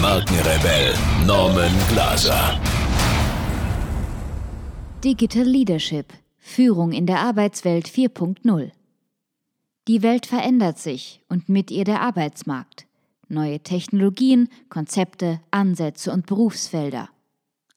Markenrebell Norman Glaser. Digital Leadership. Führung in der Arbeitswelt 4.0. Die Welt verändert sich und mit ihr der Arbeitsmarkt. Neue Technologien, Konzepte, Ansätze und Berufsfelder.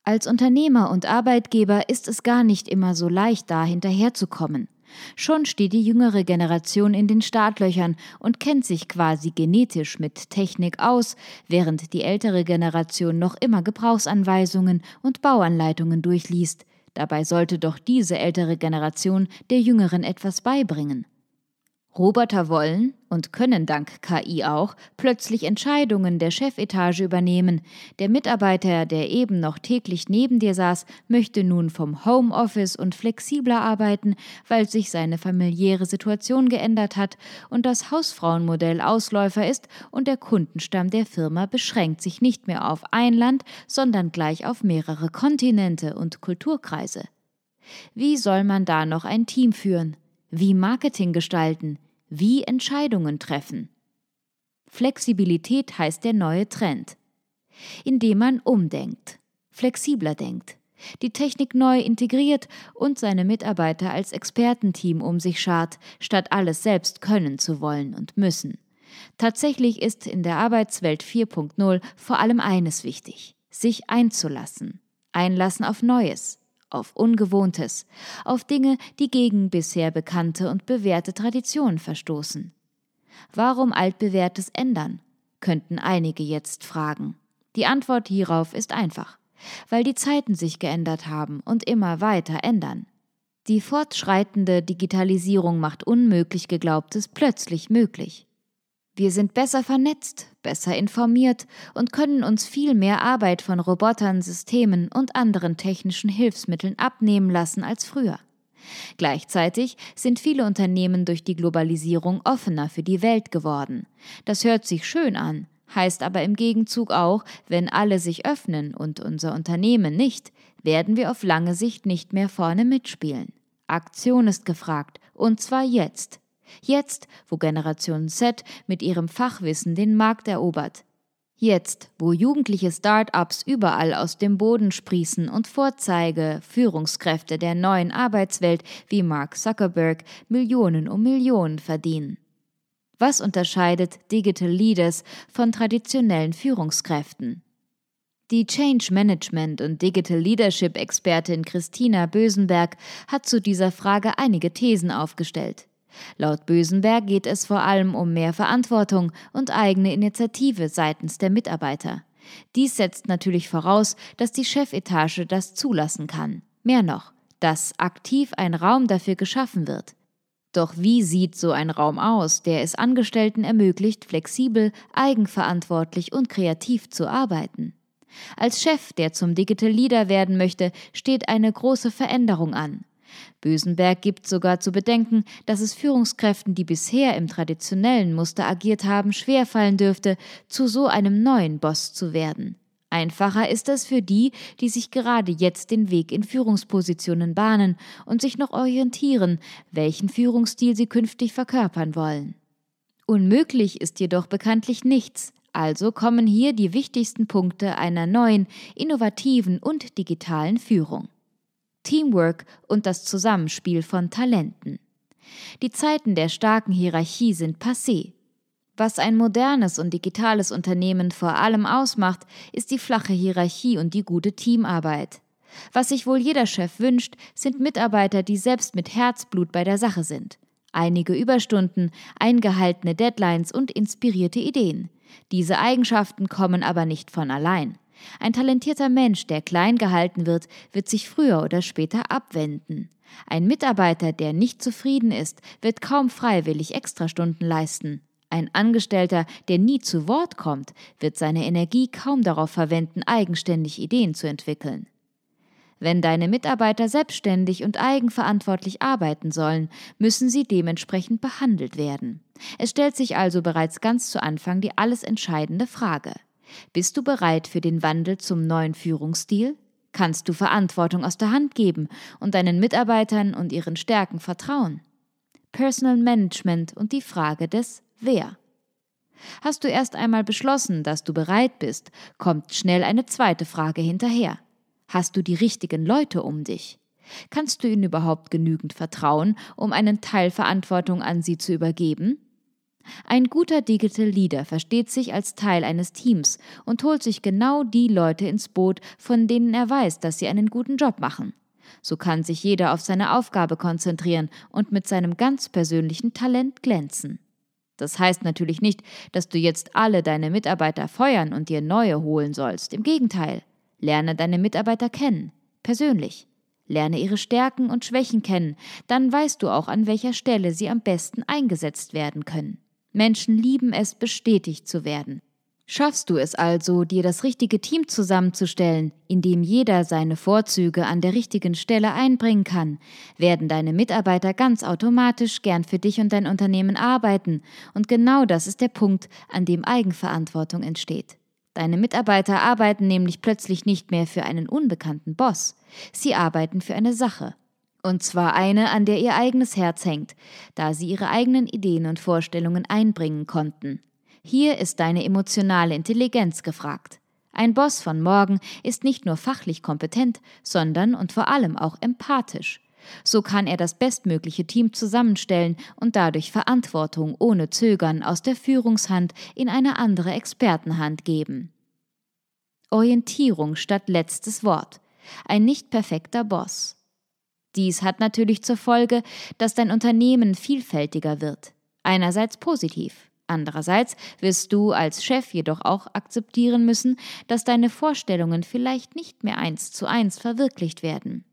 Als Unternehmer und Arbeitgeber ist es gar nicht immer so leicht, da hinterherzukommen. Schon steht die jüngere Generation in den Startlöchern und kennt sich quasi genetisch mit Technik aus, während die ältere Generation noch immer Gebrauchsanweisungen und Bauanleitungen durchliest. Dabei sollte doch diese ältere Generation der jüngeren etwas beibringen. Roboter wollen und können dank KI auch plötzlich Entscheidungen der Chefetage übernehmen. Der Mitarbeiter, der eben noch täglich neben dir saß, möchte nun vom Homeoffice und flexibler arbeiten, weil sich seine familiäre Situation geändert hat und das Hausfrauenmodell Ausläufer ist und der Kundenstamm der Firma beschränkt sich nicht mehr auf ein Land, sondern gleich auf mehrere Kontinente und Kulturkreise. Wie soll man da noch ein Team führen? Wie Marketing gestalten? Wie Entscheidungen treffen? Flexibilität heißt der neue Trend. Indem man umdenkt, flexibler denkt, die Technik neu integriert und seine Mitarbeiter als Expertenteam um sich schart, statt alles selbst können zu wollen und müssen. Tatsächlich ist in der Arbeitswelt 4.0 vor allem eines wichtig, sich einzulassen, einlassen auf Neues, auf Ungewohntes, auf Dinge, die gegen bisher bekannte und bewährte Traditionen verstoßen. Warum altbewährtes ändern? könnten einige jetzt fragen. Die Antwort hierauf ist einfach, weil die Zeiten sich geändert haben und immer weiter ändern. Die fortschreitende Digitalisierung macht unmöglich geglaubtes plötzlich möglich. Wir sind besser vernetzt, besser informiert und können uns viel mehr Arbeit von Robotern, Systemen und anderen technischen Hilfsmitteln abnehmen lassen als früher. Gleichzeitig sind viele Unternehmen durch die Globalisierung offener für die Welt geworden. Das hört sich schön an, heißt aber im Gegenzug auch, wenn alle sich öffnen und unser Unternehmen nicht, werden wir auf lange Sicht nicht mehr vorne mitspielen. Aktion ist gefragt, und zwar jetzt. Jetzt, wo Generation Z mit ihrem Fachwissen den Markt erobert. Jetzt, wo jugendliche Start-ups überall aus dem Boden sprießen und Vorzeige Führungskräfte der neuen Arbeitswelt wie Mark Zuckerberg Millionen um Millionen verdienen. Was unterscheidet Digital Leaders von traditionellen Führungskräften? Die Change Management und Digital Leadership Expertin Christina Bösenberg hat zu dieser Frage einige Thesen aufgestellt. Laut Bösenberg geht es vor allem um mehr Verantwortung und eigene Initiative seitens der Mitarbeiter. Dies setzt natürlich voraus, dass die Chefetage das zulassen kann. Mehr noch, dass aktiv ein Raum dafür geschaffen wird. Doch wie sieht so ein Raum aus, der es Angestellten ermöglicht, flexibel, eigenverantwortlich und kreativ zu arbeiten? Als Chef, der zum Digital Leader werden möchte, steht eine große Veränderung an. Bösenberg gibt sogar zu bedenken, dass es Führungskräften, die bisher im traditionellen Muster agiert haben, schwerfallen dürfte, zu so einem neuen Boss zu werden. Einfacher ist es für die, die sich gerade jetzt den Weg in Führungspositionen bahnen und sich noch orientieren, welchen Führungsstil sie künftig verkörpern wollen. Unmöglich ist jedoch bekanntlich nichts, also kommen hier die wichtigsten Punkte einer neuen, innovativen und digitalen Führung. Teamwork und das Zusammenspiel von Talenten. Die Zeiten der starken Hierarchie sind passé. Was ein modernes und digitales Unternehmen vor allem ausmacht, ist die flache Hierarchie und die gute Teamarbeit. Was sich wohl jeder Chef wünscht, sind Mitarbeiter, die selbst mit Herzblut bei der Sache sind. Einige Überstunden, eingehaltene Deadlines und inspirierte Ideen. Diese Eigenschaften kommen aber nicht von allein. Ein talentierter Mensch, der klein gehalten wird, wird sich früher oder später abwenden. Ein Mitarbeiter, der nicht zufrieden ist, wird kaum freiwillig Extrastunden leisten. Ein Angestellter, der nie zu Wort kommt, wird seine Energie kaum darauf verwenden, eigenständig Ideen zu entwickeln. Wenn deine Mitarbeiter selbstständig und eigenverantwortlich arbeiten sollen, müssen sie dementsprechend behandelt werden. Es stellt sich also bereits ganz zu Anfang die alles entscheidende Frage. Bist du bereit für den Wandel zum neuen Führungsstil? Kannst du Verantwortung aus der Hand geben und deinen Mitarbeitern und ihren Stärken vertrauen? Personal Management und die Frage des Wer. Hast du erst einmal beschlossen, dass du bereit bist, kommt schnell eine zweite Frage hinterher. Hast du die richtigen Leute um dich? Kannst du ihnen überhaupt genügend vertrauen, um einen Teil Verantwortung an sie zu übergeben? Ein guter Digital Leader versteht sich als Teil eines Teams und holt sich genau die Leute ins Boot, von denen er weiß, dass sie einen guten Job machen. So kann sich jeder auf seine Aufgabe konzentrieren und mit seinem ganz persönlichen Talent glänzen. Das heißt natürlich nicht, dass du jetzt alle deine Mitarbeiter feuern und dir neue holen sollst. Im Gegenteil, lerne deine Mitarbeiter kennen, persönlich. Lerne ihre Stärken und Schwächen kennen, dann weißt du auch, an welcher Stelle sie am besten eingesetzt werden können. Menschen lieben es, bestätigt zu werden. Schaffst du es also, dir das richtige Team zusammenzustellen, in dem jeder seine Vorzüge an der richtigen Stelle einbringen kann, werden deine Mitarbeiter ganz automatisch gern für dich und dein Unternehmen arbeiten, und genau das ist der Punkt, an dem Eigenverantwortung entsteht. Deine Mitarbeiter arbeiten nämlich plötzlich nicht mehr für einen unbekannten Boss, sie arbeiten für eine Sache, und zwar eine, an der ihr eigenes Herz hängt, da sie ihre eigenen Ideen und Vorstellungen einbringen konnten. Hier ist deine emotionale Intelligenz gefragt. Ein Boss von morgen ist nicht nur fachlich kompetent, sondern und vor allem auch empathisch. So kann er das bestmögliche Team zusammenstellen und dadurch Verantwortung ohne Zögern aus der Führungshand in eine andere Expertenhand geben. Orientierung statt letztes Wort. Ein nicht perfekter Boss. Dies hat natürlich zur Folge, dass dein Unternehmen vielfältiger wird. Einerseits positiv. Andererseits wirst du als Chef jedoch auch akzeptieren müssen, dass deine Vorstellungen vielleicht nicht mehr eins zu eins verwirklicht werden.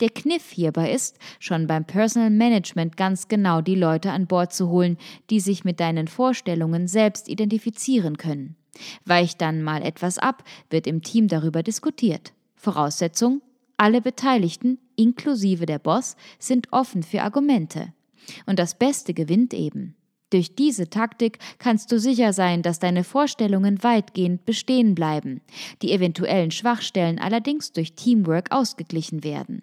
Der Kniff hierbei ist, schon beim Personal Management ganz genau die Leute an Bord zu holen, die sich mit deinen Vorstellungen selbst identifizieren können. Weicht dann mal etwas ab, wird im Team darüber diskutiert. Voraussetzung, alle Beteiligten, inklusive der Boss, sind offen für Argumente. Und das Beste gewinnt eben. Durch diese Taktik kannst du sicher sein, dass deine Vorstellungen weitgehend bestehen bleiben, die eventuellen Schwachstellen allerdings durch Teamwork ausgeglichen werden.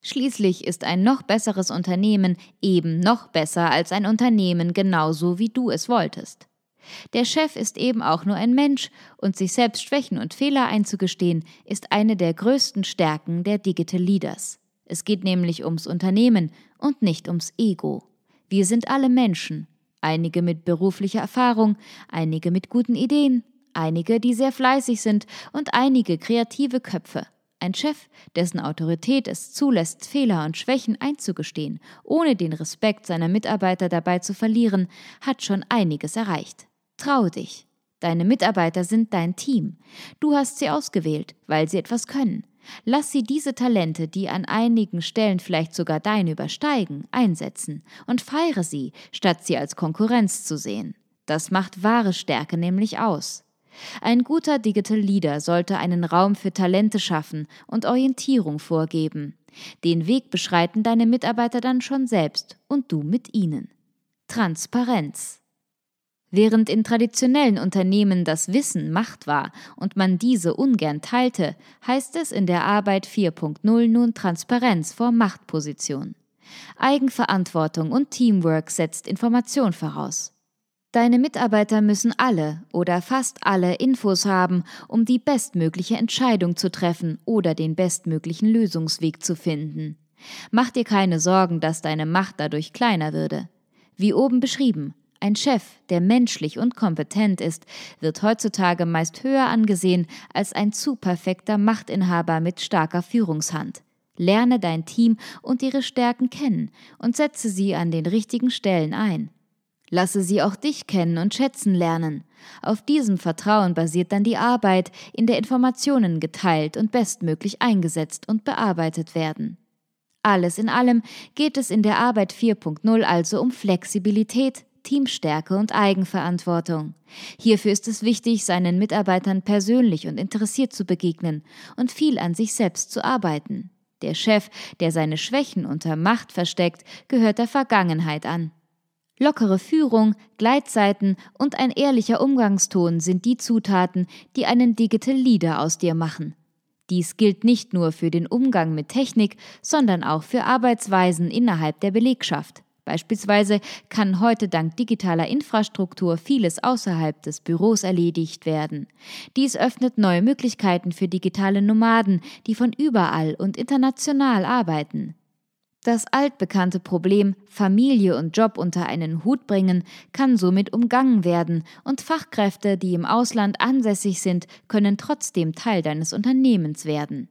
Schließlich ist ein noch besseres Unternehmen eben noch besser als ein Unternehmen genauso wie du es wolltest. Der Chef ist eben auch nur ein Mensch und sich selbst Schwächen und Fehler einzugestehen, ist eine der größten Stärken der Digital Leaders. Es geht nämlich ums Unternehmen und nicht ums Ego. Wir sind alle Menschen, einige mit beruflicher Erfahrung, einige mit guten Ideen, einige, die sehr fleißig sind und einige kreative Köpfe. Ein Chef, dessen Autorität es zulässt, Fehler und Schwächen einzugestehen, ohne den Respekt seiner Mitarbeiter dabei zu verlieren, hat schon einiges erreicht. Trau dich. Deine Mitarbeiter sind dein Team. Du hast sie ausgewählt, weil sie etwas können. Lass sie diese Talente, die an einigen Stellen vielleicht sogar deine übersteigen, einsetzen und feiere sie, statt sie als Konkurrenz zu sehen. Das macht wahre Stärke nämlich aus. Ein guter Digital Leader sollte einen Raum für Talente schaffen und Orientierung vorgeben. Den Weg beschreiten deine Mitarbeiter dann schon selbst und du mit ihnen. Transparenz. Während in traditionellen Unternehmen das Wissen Macht war und man diese ungern teilte, heißt es in der Arbeit 4.0 nun Transparenz vor Machtposition. Eigenverantwortung und Teamwork setzt Information voraus. Deine Mitarbeiter müssen alle oder fast alle Infos haben, um die bestmögliche Entscheidung zu treffen oder den bestmöglichen Lösungsweg zu finden. Mach dir keine Sorgen, dass deine Macht dadurch kleiner würde. Wie oben beschrieben, ein Chef, der menschlich und kompetent ist, wird heutzutage meist höher angesehen als ein zu perfekter Machtinhaber mit starker Führungshand. Lerne dein Team und ihre Stärken kennen und setze sie an den richtigen Stellen ein. Lasse sie auch dich kennen und schätzen lernen. Auf diesem Vertrauen basiert dann die Arbeit, in der Informationen geteilt und bestmöglich eingesetzt und bearbeitet werden. Alles in allem geht es in der Arbeit 4.0 also um Flexibilität, Teamstärke und Eigenverantwortung. Hierfür ist es wichtig, seinen Mitarbeitern persönlich und interessiert zu begegnen und viel an sich selbst zu arbeiten. Der Chef, der seine Schwächen unter Macht versteckt, gehört der Vergangenheit an. Lockere Führung, Gleitzeiten und ein ehrlicher Umgangston sind die Zutaten, die einen Digital Leader aus dir machen. Dies gilt nicht nur für den Umgang mit Technik, sondern auch für Arbeitsweisen innerhalb der Belegschaft. Beispielsweise kann heute dank digitaler Infrastruktur vieles außerhalb des Büros erledigt werden. Dies öffnet neue Möglichkeiten für digitale Nomaden, die von überall und international arbeiten. Das altbekannte Problem Familie und Job unter einen Hut bringen kann somit umgangen werden und Fachkräfte, die im Ausland ansässig sind, können trotzdem Teil deines Unternehmens werden.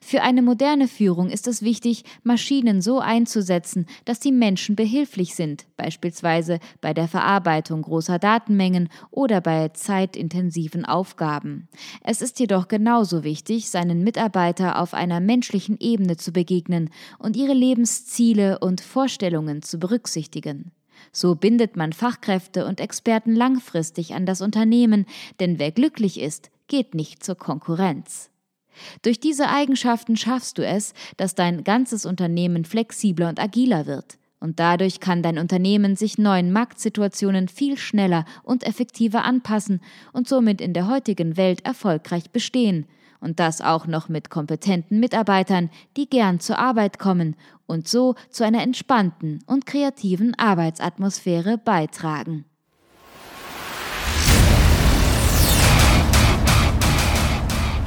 Für eine moderne Führung ist es wichtig, Maschinen so einzusetzen, dass die Menschen behilflich sind, beispielsweise bei der Verarbeitung großer Datenmengen oder bei zeitintensiven Aufgaben. Es ist jedoch genauso wichtig, seinen Mitarbeiter auf einer menschlichen Ebene zu begegnen und ihre Lebensziele und Vorstellungen zu berücksichtigen. So bindet man Fachkräfte und Experten langfristig an das Unternehmen, denn wer glücklich ist, geht nicht zur Konkurrenz. Durch diese Eigenschaften schaffst du es, dass dein ganzes Unternehmen flexibler und agiler wird. Und dadurch kann dein Unternehmen sich neuen Marktsituationen viel schneller und effektiver anpassen und somit in der heutigen Welt erfolgreich bestehen. Und das auch noch mit kompetenten Mitarbeitern, die gern zur Arbeit kommen und so zu einer entspannten und kreativen Arbeitsatmosphäre beitragen.